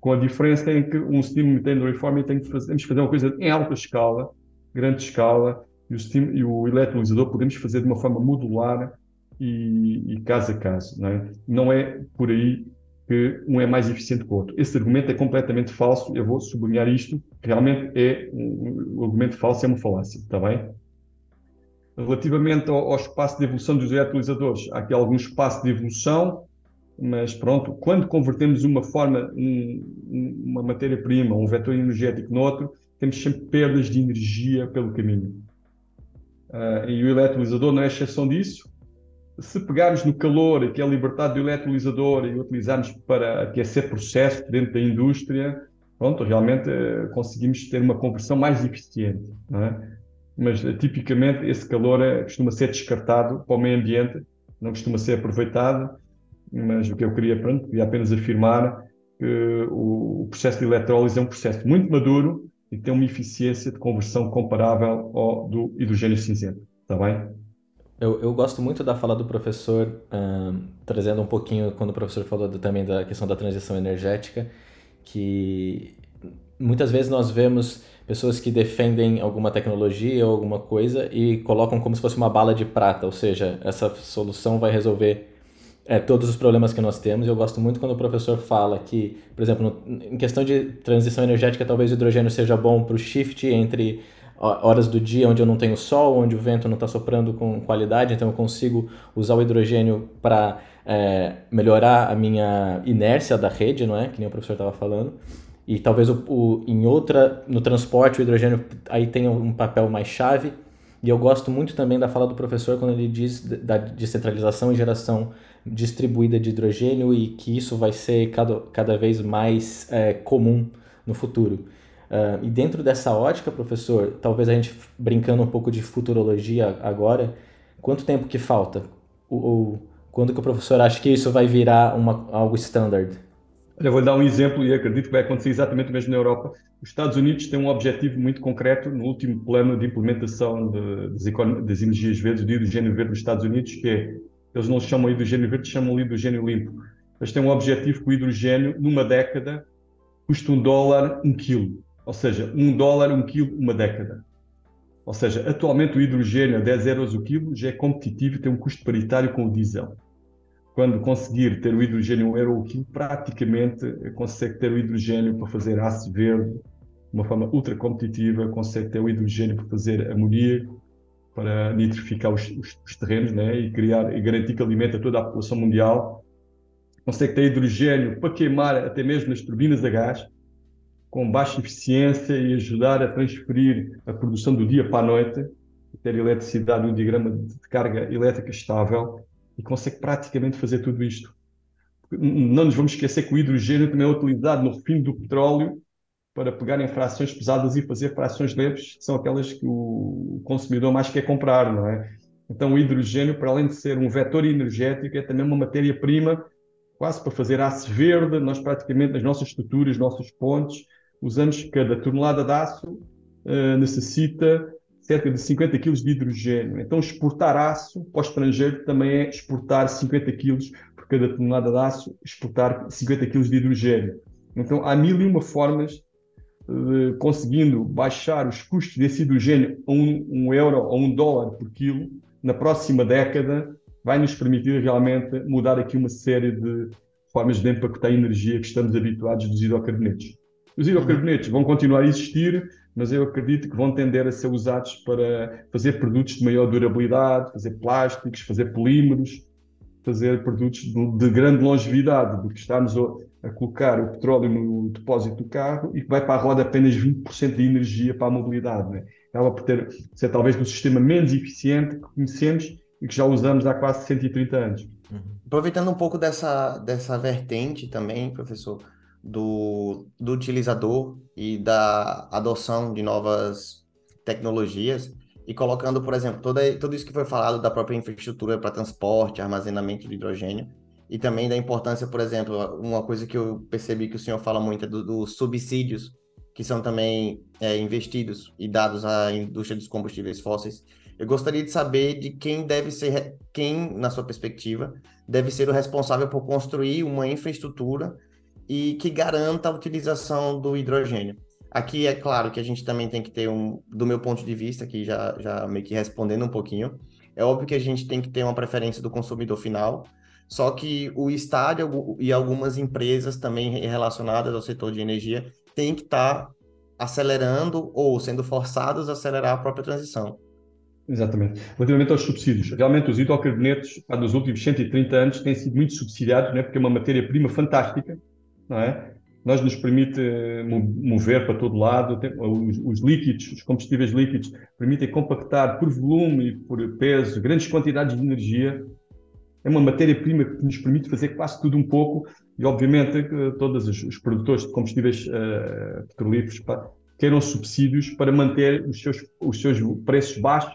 Com a diferença em que um steam methane reforming tem que fazer, temos que fazer uma coisa em alta escala, grande escala, e o, steam, e o eletrolisador podemos fazer de uma forma modular e, e caso a caso. Não é? não é por aí que um é mais eficiente que o outro. Esse argumento é completamente falso. Eu vou sublinhar isto. Realmente é um, um argumento falso, é uma falácia. Está bem? Relativamente ao, ao, espaço de evolução dos eletrolisadores, há aqui algum espaço de evolução, mas pronto, quando convertemos uma forma, um, uma matéria-prima, um vetor energético no outro, temos sempre perdas de energia pelo caminho. Uh, e o eletrolisador não é exceção disso se pegarmos no calor que é libertado do eletrolisador e utilizarmos para aquecer processos dentro da indústria, pronto, realmente eh, conseguimos ter uma conversão mais eficiente, é? Mas eh, tipicamente esse calor é, costuma ser descartado para o meio ambiente, não costuma ser aproveitado, mas o que eu queria, pronto, queria apenas afirmar que o processo de eletrólise é um processo muito maduro e tem uma eficiência de conversão comparável ao do hidrogênio cinzento, está bem? Eu, eu gosto muito da fala do professor, um, trazendo um pouquinho, quando o professor falou do, também da questão da transição energética, que muitas vezes nós vemos pessoas que defendem alguma tecnologia ou alguma coisa e colocam como se fosse uma bala de prata, ou seja, essa solução vai resolver é, todos os problemas que nós temos. Eu gosto muito quando o professor fala que, por exemplo, no, em questão de transição energética, talvez o hidrogênio seja bom para o shift entre horas do dia onde eu não tenho sol, onde o vento não está soprando com qualidade, então eu consigo usar o hidrogênio para é, melhorar a minha inércia da rede, não é? Que nem o professor estava falando. E talvez o, o, em outra, no transporte, o hidrogênio aí tenha um papel mais chave. E eu gosto muito também da fala do professor quando ele diz da descentralização e geração distribuída de hidrogênio e que isso vai ser cada, cada vez mais é, comum no futuro. Uh, e dentro dessa ótica, professor, talvez a gente brincando um pouco de futurologia agora, quanto tempo que falta? O, quando que o professor acha que isso vai virar uma, algo standard? Eu vou dar um exemplo e acredito que vai acontecer exatamente o mesmo na Europa. Os Estados Unidos têm um objetivo muito concreto no último plano de implementação de, das, das, energias verdes, de hidrogênio verde nos Estados Unidos, que é, eles não chamam hidrogênio verde, chamam hidrogênio limpo. Eles têm um objetivo que o hidrogênio, numa década, custa um dólar um quilo. Ou seja, um dólar um quilo uma década. Ou seja, atualmente o hidrogênio a 10 euros o quilo já é competitivo e tem um custo paritário com o diesel. Quando conseguir ter o hidrogênio um euro o quilo, praticamente consegue ter o hidrogênio para fazer aço verde de uma forma ultra competitiva, consegue ter o hidrogênio para fazer amoníaco, para nitrificar os, os, os terrenos né? e criar e garantir que alimenta toda a população mundial consegue ter hidrogênio para queimar até mesmo nas turbinas a gás, com baixa eficiência e ajudar a transferir a produção do dia para a noite, ter eletricidade, um diagrama de carga elétrica estável, e consegue praticamente fazer tudo isto. Não nos vamos esquecer que o hidrogênio também é utilizado no refino do petróleo para pegar em frações pesadas e fazer frações leves, que são aquelas que o consumidor mais quer comprar, não é? Então o hidrogênio, para além de ser um vetor energético, é também uma matéria-prima quase para fazer aço verde. Nós praticamente nas nossas estruturas, nossos pontos, usamos cada tonelada de aço uh, necessita cerca de 50 kg de hidrogênio. Então exportar aço para o estrangeiro também é exportar 50 kg por cada tonelada de aço, exportar 50 kg de hidrogênio. Então há mil e uma formas conseguindo baixar os custos desse hidrogênio a um, um, euro ou um dólar por quilo, na próxima década vai nos permitir realmente mudar aqui uma série de formas de empacotar energia que estamos habituados dos hidrocarbonetos. Os hidrocarbonetos vão continuar a existir, mas eu acredito que vão tender a ser usados para fazer produtos de maior durabilidade, fazer plásticos, fazer polímeros, fazer produtos de, de grande longevidade, do que estarmos a, a, colocar o petróleo no depósito do carro e que vai para a roda apenas 20% de energia para a mobilidade. Né? Acaba por ter, ser talvez um sistema menos eficiente que conhecemos e que já usamos há quase 130 anos. Uhum. Aproveitando um pouco dessa, dessa vertente também, professor, do, do utilizador e da adoção de novas tecnologias, e colocando, por exemplo, toda, tudo isso que foi falado da própria infraestrutura para transporte, armazenamento de hidrogênio, e também da importância, por exemplo, uma coisa que eu percebi que o senhor fala muito é dos do subsídios que são também é, investidos e dados à indústria dos combustíveis fósseis. Eu gostaria de saber de quem deve ser, quem, na sua perspectiva, deve ser o responsável por construir uma infraestrutura e que garanta a utilização do hidrogênio. Aqui é claro que a gente também tem que ter um, do meu ponto de vista, aqui já, já meio que respondendo um pouquinho, é óbvio que a gente tem que ter uma preferência do consumidor final, só que o Estado e algumas empresas também relacionadas ao setor de energia têm que estar tá acelerando ou sendo forçados a acelerar a própria transição. Exatamente. Relativamente aos subsídios, realmente os hidrocarbonetos, nos últimos 130 anos, têm sido muito subsidiados, né, porque é uma matéria-prima fantástica, não é? nós nos permite eh, mover para todo lado, os, os, líquidos, os combustíveis líquidos, permitem compactar por volume e por peso grandes quantidades de energia. É uma matéria-prima que nos permite fazer quase tudo um pouco e, obviamente, todos os, os produtores de combustíveis uh, petrolíferos queiram subsídios para manter os seus, os seus preços baixos,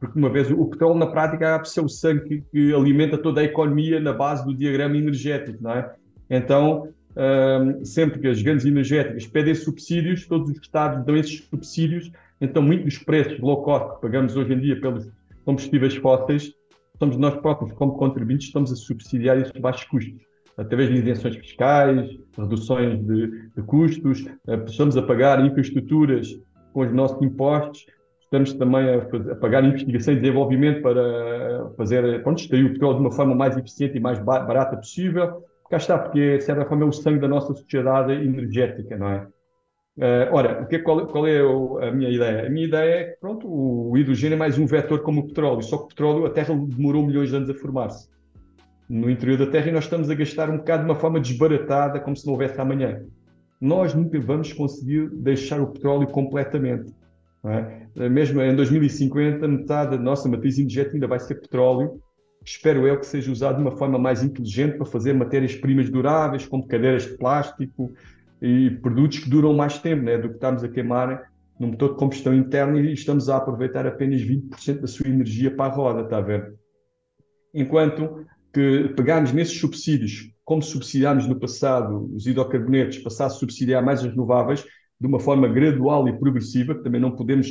porque, uma vez, o petróleo, na prática, é o sangue que, que alimenta toda a economia na base do diagrama energético, não é? Então, um, sempre que as grandes energéticas pedem subsídios, todos os Estados dão esses subsídios, então muitos dos preços low cost que pagamos hoje em dia pelos combustíveis fósseis, somos nós próprios, como contribuintes, estamos a subsidiar esses baixos custos, através de isenções fiscais, reduções de, de custos, uh, estamos a pagar infraestruturas com os nossos impostos, estamos também a, a, pagar investigação e desenvolvimento para fazer, pronto, extrair o petróleo de uma forma mais eficiente e mais barata possível, cá está, porque de certa forma é o sangue da nossa sociedade energética, não é? Uh, ora, que, qual, qual é a minha ideia? A minha ideia é que pronto, o hidrogênio é mais um vetor como o petróleo, só que o petróleo, a Terra demorou milhões de anos a formar-se. No interior da Terra e nós estamos a gastar um bocado de uma forma desbaratada, como se não houvesse amanhã. Nós nunca vamos conseguir deixar o petróleo completamente. É? Mesmo em 2050, metade da nossa matriz energética ainda vai ser petróleo espero eu que seja usado de uma forma mais inteligente para fazer matérias-primas duráveis, como cadeiras de plástico e produtos que duram mais tempo né, do que estamos a queimar no motor de combustão interna e estamos a aproveitar apenas 20% da sua energia para a roda, está a ver? Enquanto que pegarmos nesses subsídios, como subsidiámos no passado os hidrocarbonetos, passar a subsidiar mais as renováveis, de uma forma gradual e progressiva, que também não podemos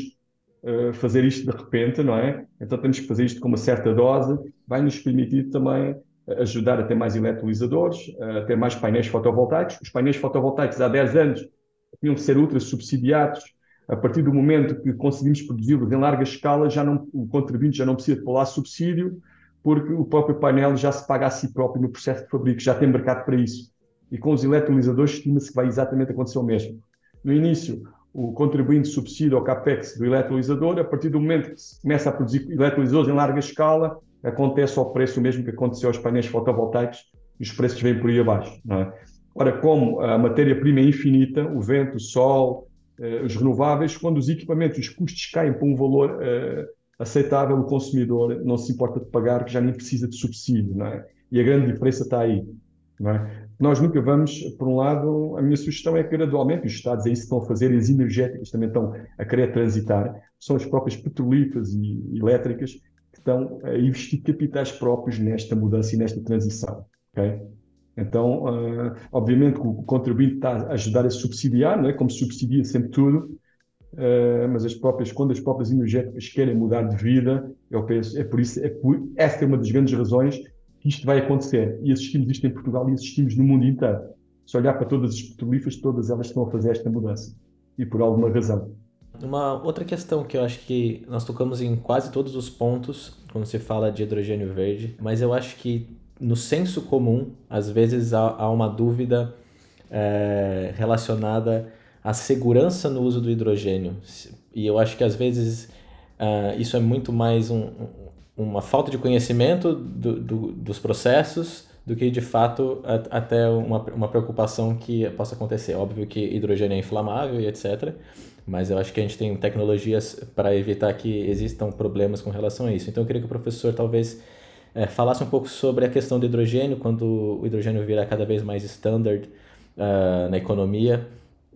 uh, fazer isto de repente, não é? Então temos que fazer isto com uma certa dose, vai nos permitir também ajudar a ter mais eletrolisadores, a ter mais painéis fotovoltaicos. Os painéis fotovoltaicos há 10 anos tinham que ser ultra subsidiados. A partir do momento que conseguimos produzi-los em larga escala, já não, o contribuinte já não precisa de lá subsídio, porque o próprio painel já se paga a si próprio no processo de fabrico, já tem mercado para isso. E com os eletrolisadores estima-se que vai exatamente acontecer o mesmo. No início, o contribuinte subsídio ao CAPEX do eletrolisador, a partir do momento que se começa a produzir eletrolisadores em larga escala, acontece ao preço mesmo que aconteceu aos painéis fotovoltaicos, e os preços vêm por aí abaixo. Não é? Ora, como a matéria-prima é infinita, o vento, o sol, uh, os renováveis, quando os equipamentos, os custos caem para um valor uh, aceitável, o consumidor não se importa de pagar, que já nem precisa de subsídio. Não é? E a grande diferença está aí. É? Nós nunca vamos, por um lado, a minha sugestão é que gradualmente os Estados é isso que estão a fazer, as energéticas também estão a querer transitar, são as próprias petrolíferas e elétricas que estão a investir capitais próprios nesta mudança e nesta transição. Okay? Então, uh, obviamente, o contribuinte está a ajudar a subsidiar, não é? como subsidia sempre tudo, uh, mas as próprias, quando as próprias energéticas querem mudar de vida, eu penso, é por isso, é por, essa é uma das grandes razões isto vai acontecer. E assistimos isto em Portugal e assistimos no mundo inteiro. Se olhar para todas as petrolíferas, todas elas estão a fazer esta mudança. E por alguma razão. Uma outra questão que eu acho que nós tocamos em quase todos os pontos quando se fala de hidrogênio verde, mas eu acho que no senso comum, às vezes há, uma dúvida é, relacionada à segurança no uso do hidrogênio. E eu acho que às vezes uh, isso é muito mais um, uma falta de conhecimento do, do, dos processos do que de fato a, até uma, uma preocupação que possa acontecer. Óbvio que hidrogênio é inflamável e etc. Mas eu acho que a gente tem tecnologias para evitar que existam problemas com relação a isso. Então eu queria que o professor talvez é, falasse um pouco sobre a questão do hidrogênio, quando o hidrogênio virar cada vez mais standard uh, na economia.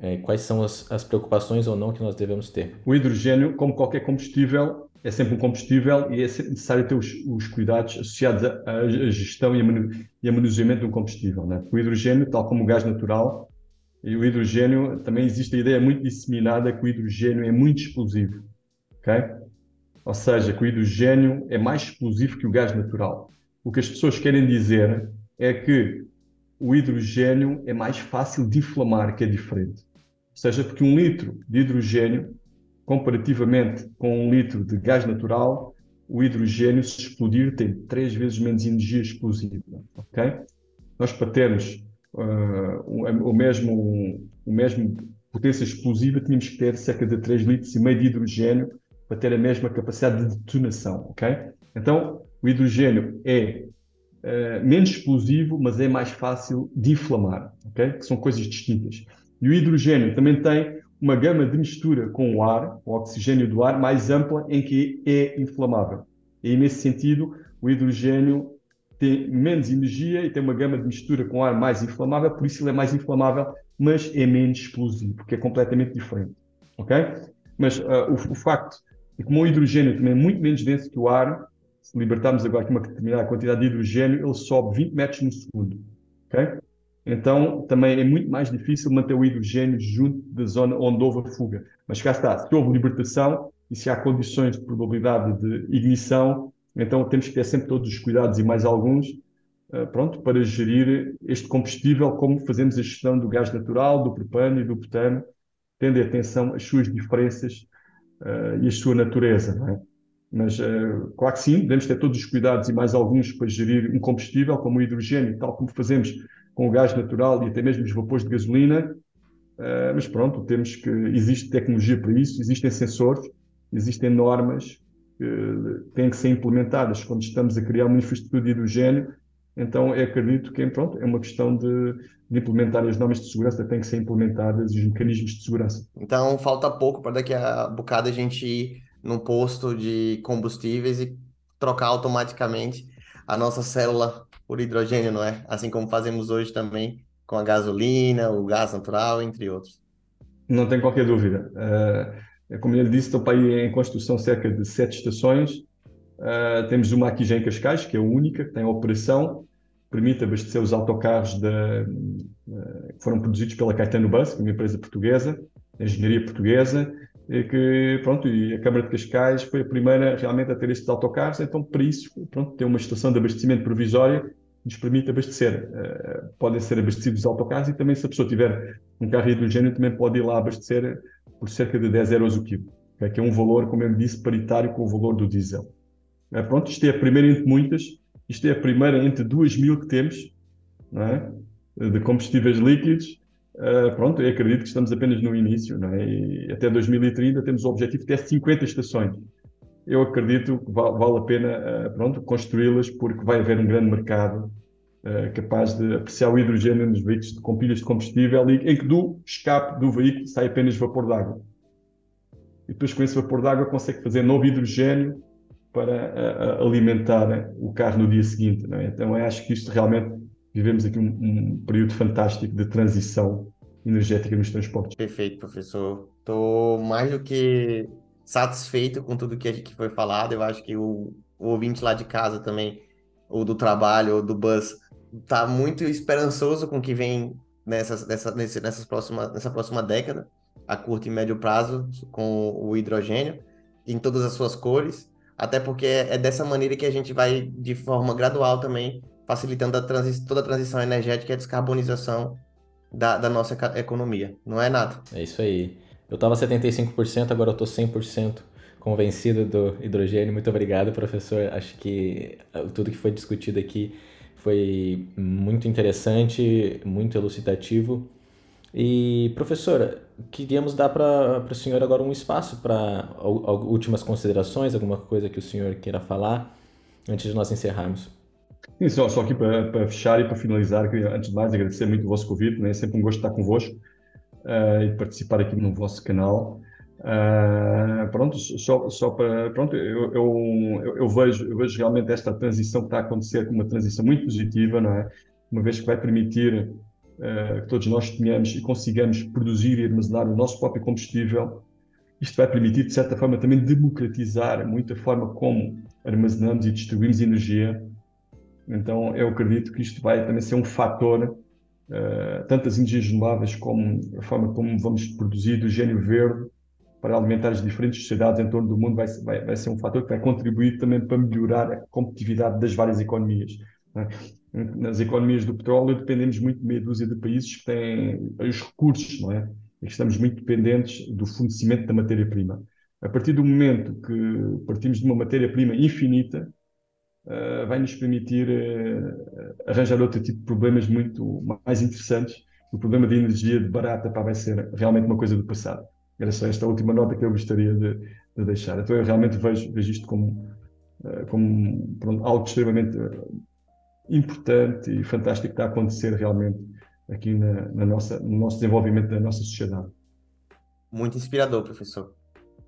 É, quais são as, as preocupações ou não que nós devemos ter? O hidrogênio, como qualquer combustível, é sempre um combustível e é necessário ter os, os cuidados associados à, gestão e a, manuseamento um combustível. Né? O hidrogênio, tal como o gás natural, e o hidrogênio, também existe a ideia muito disseminada que o hidrogênio é muito explosivo. Okay? Ou seja, que o hidrogênio é mais explosivo que o gás natural. O que as pessoas querem dizer é que o hidrogênio é mais fácil de inflamar, que é diferente. Ou seja, porque um litro de hidrogênio comparativamente com um litro de gás natural, o hidrogênio, se explodir, tem três vezes menos energia explosiva. Ok? Nós, para termos uh, o, mesmo, o mesmo potência explosiva, tínhamos que ter cerca de 3 litros e meio de hidrogênio para ter a mesma capacidade de detonação. Ok? Então, o hidrogênio é uh, menos explosivo, mas é mais fácil de inflamar. Ok? Que são coisas distintas. E o hidrogênio também tem uma gama de mistura com o ar, o oxigênio do ar, mais ampla em que é inflamável. E nesse sentido, o hidrogênio tem menos energia e tem uma gama de mistura com ar mais inflamável, por isso ele é mais inflamável, mas é menos explosivo, porque é completamente diferente. Ok? Mas uh, o, o, facto de que o hidrogênio também é muito menos denso que o ar, se libertarmos agora aqui uma determinada quantidade de hidrogênio, ele sobe 20 metros no segundo. Ok? Então, também é muito mais difícil manter o hidrogênio junto da zona onde houve a fuga. Mas cá está, se houve libertação e se há condições de probabilidade de ignição, então temos que ter sempre todos os cuidados e mais alguns, uh, pronto, para gerir este combustível como fazemos a gestão do gás natural, do propano e do butano, tendo atenção às suas diferenças uh, e à sua natureza, é? Mas, uh, claro que sim, devemos ter todos os cuidados e mais alguns para gerir um combustível como o hidrogênio, tal como fazemos com o gás natural e até mesmo os vapores de gasolina, uh, mas pronto, temos que existe tecnologia para isso, existem sensores, existem normas que têm que ser implementadas quando estamos a criar uma infraestrutura de hidrogênio. Então, eu acredito que pronto, é uma questão de, de implementar as normas de segurança, têm que ser implementadas os mecanismos de segurança. Então, falta pouco para daqui a bocado a gente ir num posto de combustíveis e trocar automaticamente a nossa célula por hidrogênio, não é? Assim como fazemos hoje também com a gasolina, o gás natural, entre outros. Não tem qualquer dúvida. Uh, como ele disse, estou aí em construção cerca de sete estações. Uh, temos uma aqui já em Cascais, que é a única, que tem operação, permite abastecer os autocarros de, uh, que foram produzidos pela Caetano Bus, que é uma empresa portuguesa, engenharia portuguesa, e que, pronto, e a Câmara de Cascais foi a primeira realmente a ter estes autocarros, então para isso, pronto, tem uma estação de abastecimento provisória nos permite abastecer. Uh, podem ser abastecidos os autocarros e também se a pessoa tiver um carro hidrogênio também pode ir lá abastecer por cerca de 10 euros o quilo, que é um valor, como eu disse, paritário com o valor do diesel. Uh, pronto, isto é a primeira entre muitas, isto é a primeira entre duas mil que temos, é? de combustíveis líquidos, Uh, pronto, eu acredito que estamos apenas no início, é? Até 2030 temos o objetivo de ter 50 estações. Eu acredito que vale, a pena, uh, pronto, construí-las porque vai haver um grande mercado uh, capaz de apreciar o hidrogênio nos veículos com pilhas de combustível e, em que do escape do veículo sai apenas vapor d'água. E depois com esse vapor d'água consegue fazer novo hidrogênio para uh, alimentar o carro no dia seguinte. É? Então acho que isto realmente vivemos aqui um, um período fantástico de transição energética nos transportes. Perfeito, professor. Estou mais do que satisfeito com tudo que, que foi falado. Eu acho que o, o ouvinte lá de casa também, ou do trabalho, ou do bus, está muito esperançoso com o que vem nessas, nessa, nesse, nessas próxima, nessa próxima década, a curto e médio prazo, com o hidrogênio, em todas as suas cores. Até porque é dessa maneira que a gente vai, de forma gradual também, facilitando a toda a transição energética e a descarbonização da, da nossa economia. Não é, Nato? É isso aí. Eu estava 75%, agora eu estou 100% convencido do hidrogênio. Muito obrigado, professor. Acho que ah, tudo que foi discutido aqui foi muito interessante, muito elucidativo. E, professora, queríamos dar para o senhor agora um espaço para últimas considerações, alguma coisa que o senhor queira falar antes de nós encerrarmos. Sim, só, aqui para, fechar e para finalizar, antes de mais agradecer muito o vosso convite, né? é sempre um gosto estar convosco uh, e participar aqui no vosso canal. Uh, pronto, só, só para. Pronto, eu, eu, eu, vejo, eu vejo realmente esta transição que está a acontecer como uma transição muito positiva, não é? Uma vez que vai permitir uh, que todos nós tenhamos e consigamos produzir e armazenar o nosso próprio combustível. Isto vai permitir, de certa forma, também democratizar muito a forma como armazenamos e distribuímos energia então, eu acredito que isto vai também ser um fator, uh, tanto as como a forma como vamos produzir hidrogênio verde para alimentar as diferentes sociedades em torno do mundo, vai, vai, vai ser um fator que vai contribuir também para melhorar a competitividade das várias economias. Né? Nas economias do petróleo dependemos muito de meia dúzia de países que têm os recursos, não é? E estamos muito dependentes do fornecimento da matéria-prima. A partir do momento que partimos de uma matéria-prima infinita, uh, vai nos permitir uh, arranjar outro tipo de problemas muito mais interessantes. O problema da energia de barata pá, vai ser realmente uma coisa do passado. Era só esta última nota que eu gostaria de, de deixar. Então eu realmente vejo, vejo isto como, uh, como pronto, algo extremamente importante e fantástico que está a acontecer realmente aqui na, na nossa, no nosso desenvolvimento da nossa sociedade. Muito inspirador, professor.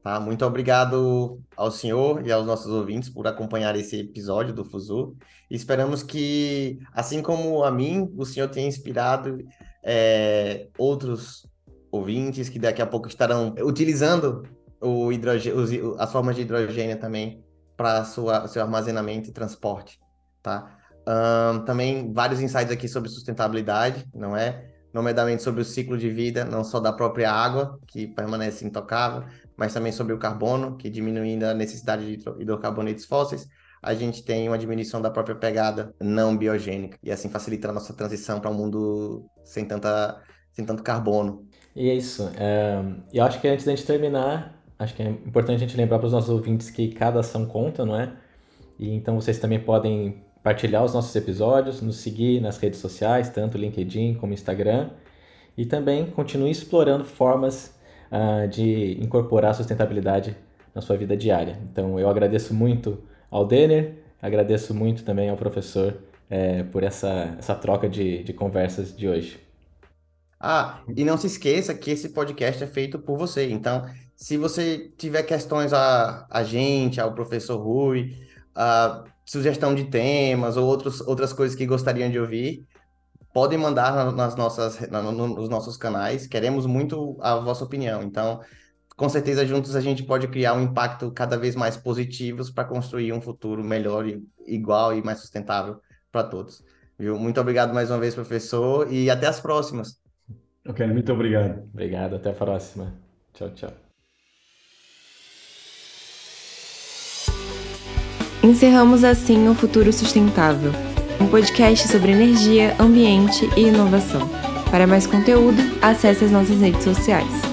Tá? Muito obrigado ao senhor e aos nossos ouvintes por acompanhar esse episódio do Fuzu. Esperamos que, assim como a mim, o senhor tenha inspirado é, outros ouvintes que daqui a pouco estarão utilizando o hidrogênio, as formas de hidrogênio também para seu armazenamento e transporte. Tá? Um, também vários insights aqui sobre sustentabilidade, não é? Nomeadamente sobre o ciclo de vida, não só da própria água, que permanece intocável, mas também sobre o carbono, que diminuindo a necessidade de hidrocarbonetos fósseis, a gente tem uma diminuição da própria pegada não biogênica, e assim facilita a nossa transição para um mundo sem, tanta, sem tanto carbono. E é isso. É, eu acho que antes da gente terminar, acho que é importante a gente lembrar para os nossos ouvintes que cada ação conta, não é? E então vocês também podem partilhar os nossos episódios, nos seguir nas redes sociais, tanto LinkedIn como Instagram, e também continue explorando formas uh, de incorporar a sustentabilidade na sua vida diária. Então, eu agradeço muito ao Denner, agradeço muito também ao professor é, por essa, essa troca de, de conversas de hoje. Ah, e não se esqueça que esse podcast é feito por você. Então, se você tiver questões a, a gente, ao professor Rui, a sugestão de temas ou outros, outras coisas que gostariam de ouvir, podem mandar nas nossas, nos nossos canais. Queremos muito a vossa opinião. Então, com certeza, juntos a gente pode criar um impacto cada vez mais positivo para construir um futuro melhor, igual e mais sustentável para todos. Viu? Muito obrigado mais uma vez, professor, e até as próximas. Ok, muito obrigado. Obrigado, até a próxima. Tchau, tchau. Encerramos assim o Futuro Sustentável um podcast sobre energia, ambiente e inovação. Para mais conteúdo, acesse as nossas redes sociais.